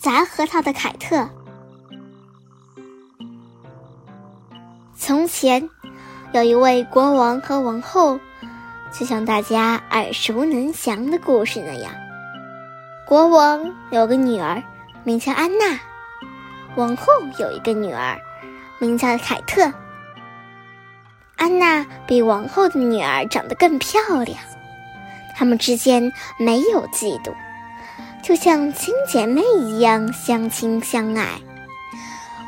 砸核桃的凯特。从前，有一位国王和王后，就像大家耳熟能详的故事那样。国王有个女儿，名叫安娜；王后有一个女儿，名叫凯特。安娜比王后的女儿长得更漂亮，他们之间没有嫉妒，就像亲姐妹一样相亲相爱。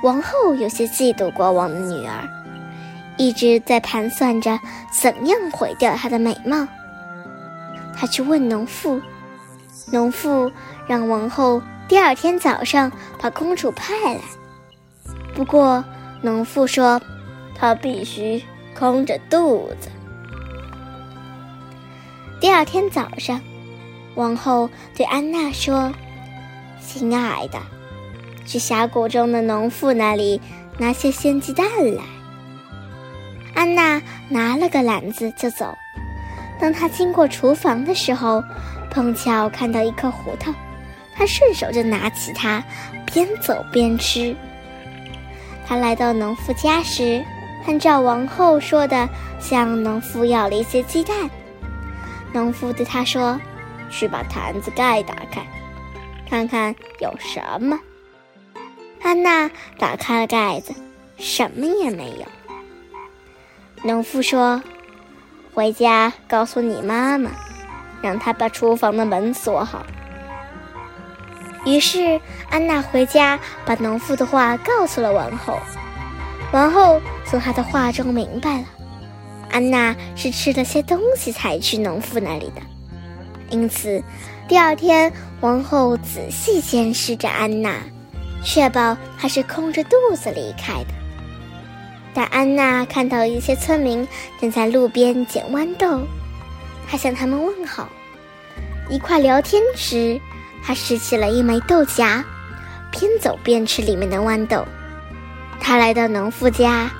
王后有些嫉妒国王的女儿，一直在盘算着怎样毁掉她的美貌。她去问农妇，农妇让王后第二天早上把公主派来。不过，农妇说，她必须。空着肚子。第二天早上，王后对安娜说：“亲爱的，去峡谷中的农妇那里拿些鲜鸡蛋来。”安娜拿了个篮子就走。当她经过厨房的时候，碰巧看到一颗胡桃，她顺手就拿起它，边走边吃。她来到农妇家时。按照王后说的，向农妇要了一些鸡蛋。农妇对他说：“去把坛子盖打开，看看有什么。”安娜打开了盖子，什么也没有。农妇说：“回家告诉你妈妈，让她把厨房的门锁好。”于是安娜回家把农妇的话告诉了王后。王后从她的话中明白了，安娜是吃了些东西才去农妇那里的，因此，第二天王后仔细监视着安娜，确保她是空着肚子离开的。但安娜看到一些村民正在路边捡豌豆，她向他们问好，一块聊天时，她拾起了一枚豆荚，边走边吃里面的豌豆。他来到农妇家，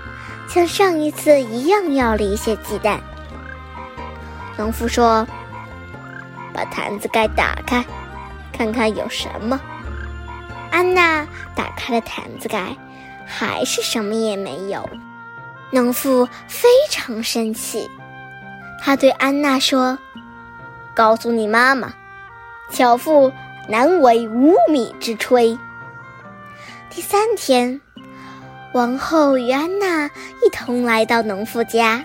像上一次一样要了一些鸡蛋。农妇说：“把坛子盖打开，看看有什么。”安娜打开了坛子盖，还是什么也没有。农妇非常生气，他对安娜说：“告诉你妈妈，巧妇难为无米之炊。”第三天。王后与安娜一同来到农妇家。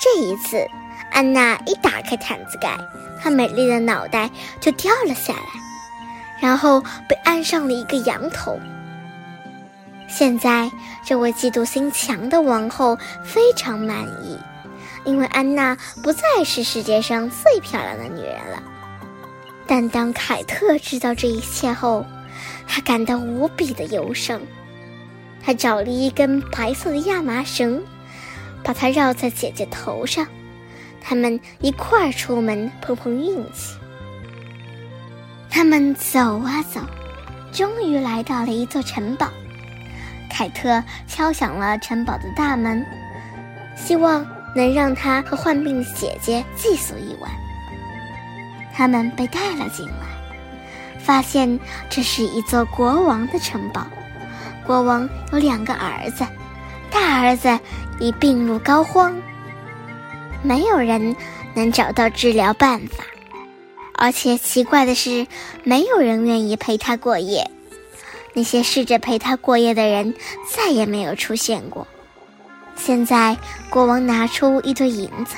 这一次，安娜一打开毯子盖，她美丽的脑袋就掉了下来，然后被安上了一个羊头。现在，这位嫉妒心强的王后非常满意，因为安娜不再是世界上最漂亮的女人了。但当凯特知道这一切后，他感到无比的忧伤。他找了一根白色的亚麻绳，把它绕在姐姐头上，他们一块儿出门碰碰运气。他们走啊走，终于来到了一座城堡。凯特敲响了城堡的大门，希望能让他和患病的姐姐寄宿一晚。他们被带了进来，发现这是一座国王的城堡。国王有两个儿子，大儿子已病入膏肓，没有人能找到治疗办法，而且奇怪的是，没有人愿意陪他过夜。那些试着陪他过夜的人再也没有出现过。现在，国王拿出一堆银子，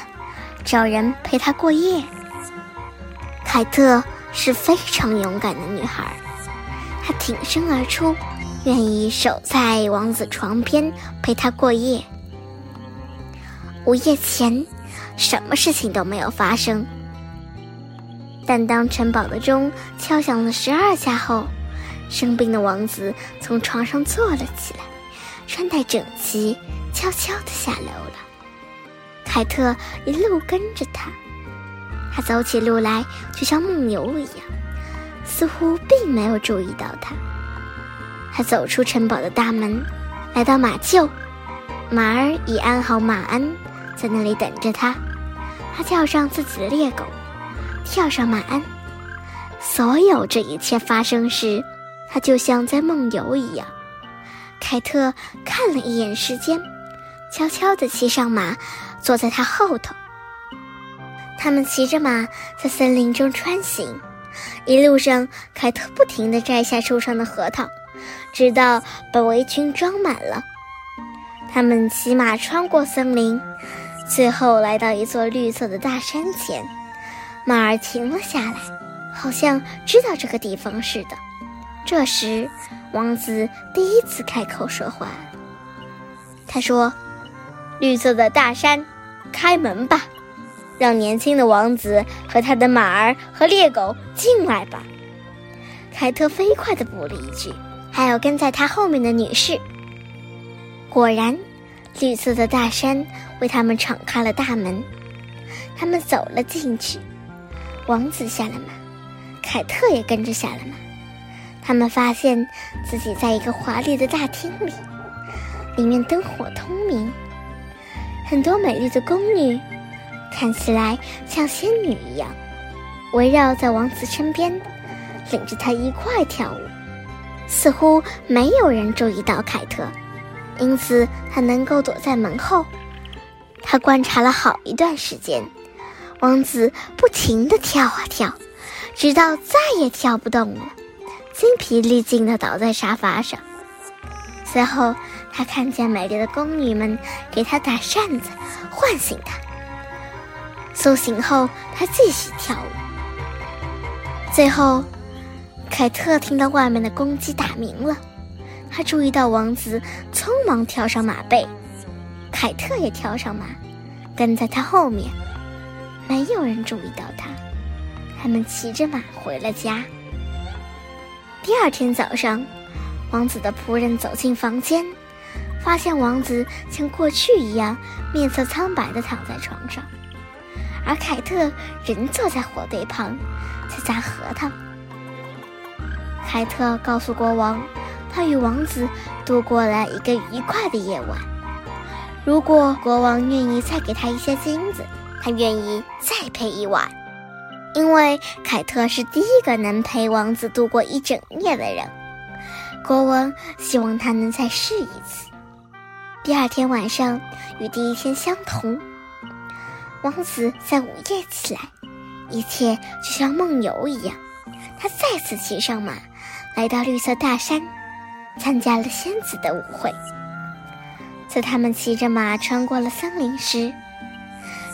找人陪他过夜。凯特是非常勇敢的女孩，她挺身而出。愿意守在王子床边陪他过夜。午夜前，什么事情都没有发生。但当城堡的钟敲响了十二下后，生病的王子从床上坐了起来，穿戴整齐，悄悄地下楼了。凯特一路跟着他，他走起路来就像梦游一样，似乎并没有注意到他。他走出城堡的大门，来到马厩，马儿已安好马鞍，在那里等着他。他叫上自己的猎狗，跳上马鞍。所有这一切发生时，他就像在梦游一样。凯特看了一眼时间，悄悄地骑上马，坐在他后头。他们骑着马在森林中穿行，一路上，凯特不停地摘下树上的核桃，直到把围裙装满了。他们骑马穿过森林，最后来到一座绿色的大山前，马儿停了下来，好像知道这个地方似的。这时，王子第一次开口说话。他说：“绿色的大山，开门吧，让年轻的王子和他的马儿和猎狗进来吧。”凯特飞快地补了一句：“还有跟在他后面的女士。”果然，绿色的大山为他们敞开了大门。他们走了进去，王子下了马，凯特也跟着下了马。他们发现自己在一个华丽的大厅里，里面灯火通明，很多美丽的宫女，看起来像仙女一样，围绕在王子身边，领着他一块跳舞。似乎没有人注意到凯特。因此，他能够躲在门后。他观察了好一段时间，王子不停地跳啊跳，直到再也跳不动了，精疲力尽地倒在沙发上。随后，他看见美丽的宫女们给他打扇子，唤醒他。苏醒后，他继续跳舞。最后，凯特听到外面的公鸡打鸣了。他注意到王子匆忙跳上马背，凯特也跳上马，跟在他后面。没有人注意到他。他们骑着马回了家。第二天早上，王子的仆人走进房间，发现王子像过去一样面色苍白地躺在床上，而凯特仍坐在火堆旁，在砸核桃。凯特告诉国王。他与王子度过了一个愉快的夜晚。如果国王愿意再给他一些金子，他愿意再陪一晚，因为凯特是第一个能陪王子度过一整夜的人。国王希望他能再试一次。第二天晚上与第一天相同，王子在午夜起来，一切就像梦游一样。他再次骑上马，来到绿色大山。参加了仙子的舞会。在他们骑着马穿过了森林时，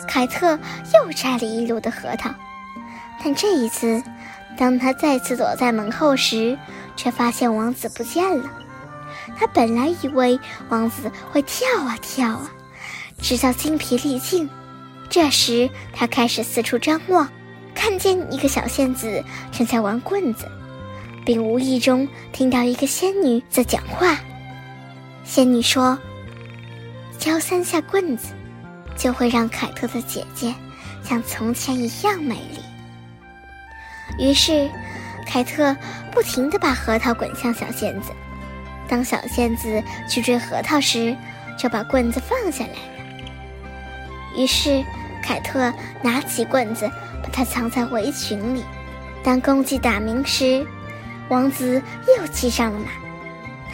凯特又摘了一路的核桃。但这一次，当他再次躲在门后时，却发现王子不见了。他本来以为王子会跳啊跳啊，直到精疲力尽。这时，他开始四处张望，看见一个小仙子正在玩棍子。并无意中听到一个仙女在讲话。仙女说：“敲三下棍子，就会让凯特的姐姐像从前一样美丽。”于是，凯特不停地把核桃滚向小仙子。当小仙子去追核桃时，就把棍子放下来了。于是，凯特拿起棍子，把它藏在围裙里。当公鸡打鸣时，王子又骑上了马，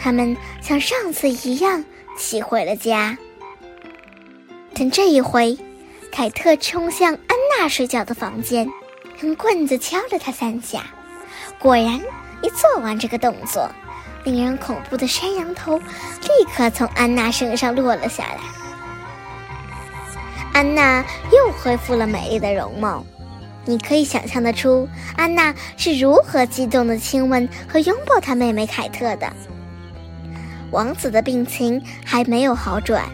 他们像上次一样骑回了家。但这一回，凯特冲向安娜睡觉的房间，用棍子敲了她三下。果然，一做完这个动作，令人恐怖的山羊头立刻从安娜身上落了下来。安娜又恢复了美丽的容貌。你可以想象得出，安娜是如何激动地亲吻和拥抱她妹妹凯特的。王子的病情还没有好转，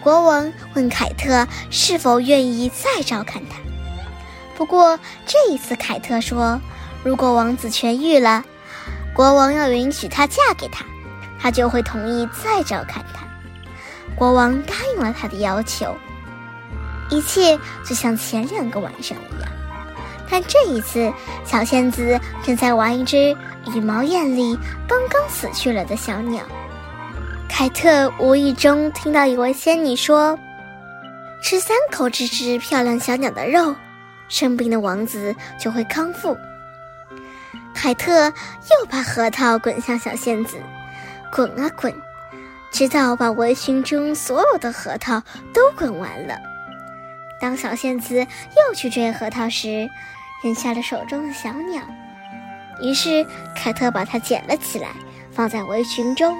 国王问凯特是否愿意再照看他。不过这一次，凯特说，如果王子痊愈了，国王要允许她嫁给他，他就会同意再照看他。国王答应了他的要求。一切就像前两个晚上一样，但这一次，小仙子正在玩一只羽毛艳丽、刚刚死去了的小鸟。凯特无意中听到一位仙女说：“吃三口这只漂亮小鸟的肉，生病的王子就会康复。”凯特又把核桃滚向小仙子，滚啊滚，直到把围裙中所有的核桃都滚完了。当小仙子又去追核桃时，扔下了手中的小鸟。于是凯特把它捡了起来，放在围裙中。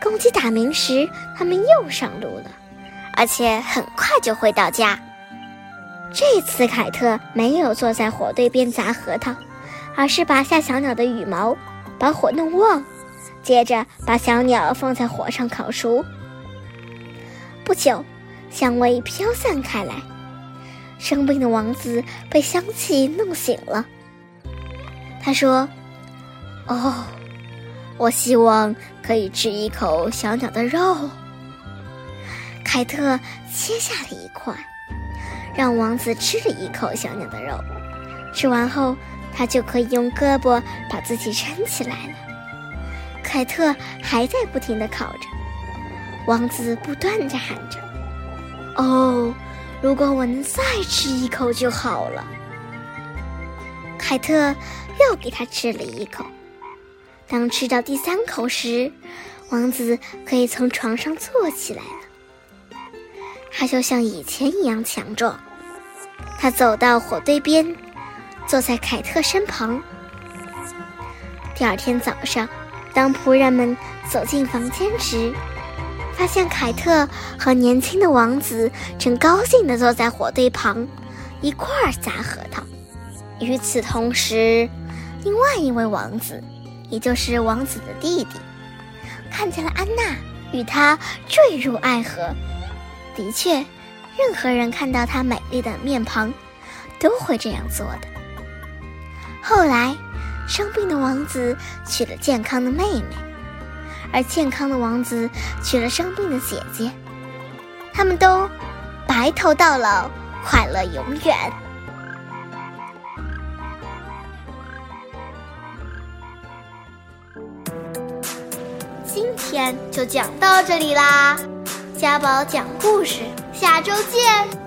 公鸡打鸣时，他们又上路了，而且很快就回到家。这次凯特没有坐在火堆边砸核桃，而是拔下小鸟的羽毛，把火弄旺，接着把小鸟放在火上烤熟。不久，香味飘散开来，生病的王子被香气弄醒了。他说：“哦，我希望可以吃一口小鸟的肉。”凯特切下了一块，让王子吃了一口小鸟的肉。吃完后，他就可以用胳膊把自己撑起来了。凯特还在不停地烤着，王子不断地喊着：“哦，如果我能再吃一口就好了。”凯特。又给他吃了一口。当吃到第三口时，王子可以从床上坐起来了。他就像以前一样强壮。他走到火堆边，坐在凯特身旁。第二天早上，当仆人们走进房间时，发现凯特和年轻的王子正高兴地坐在火堆旁，一块儿砸核桃。与此同时，另外一位王子，也就是王子的弟弟，看见了安娜，与她坠入爱河。的确，任何人看到她美丽的面庞，都会这样做的。后来，生病的王子娶了健康的妹妹，而健康的王子娶了生病的姐姐，他们都白头到老，快乐永远。今天就讲到这里啦，家宝讲故事，下周见。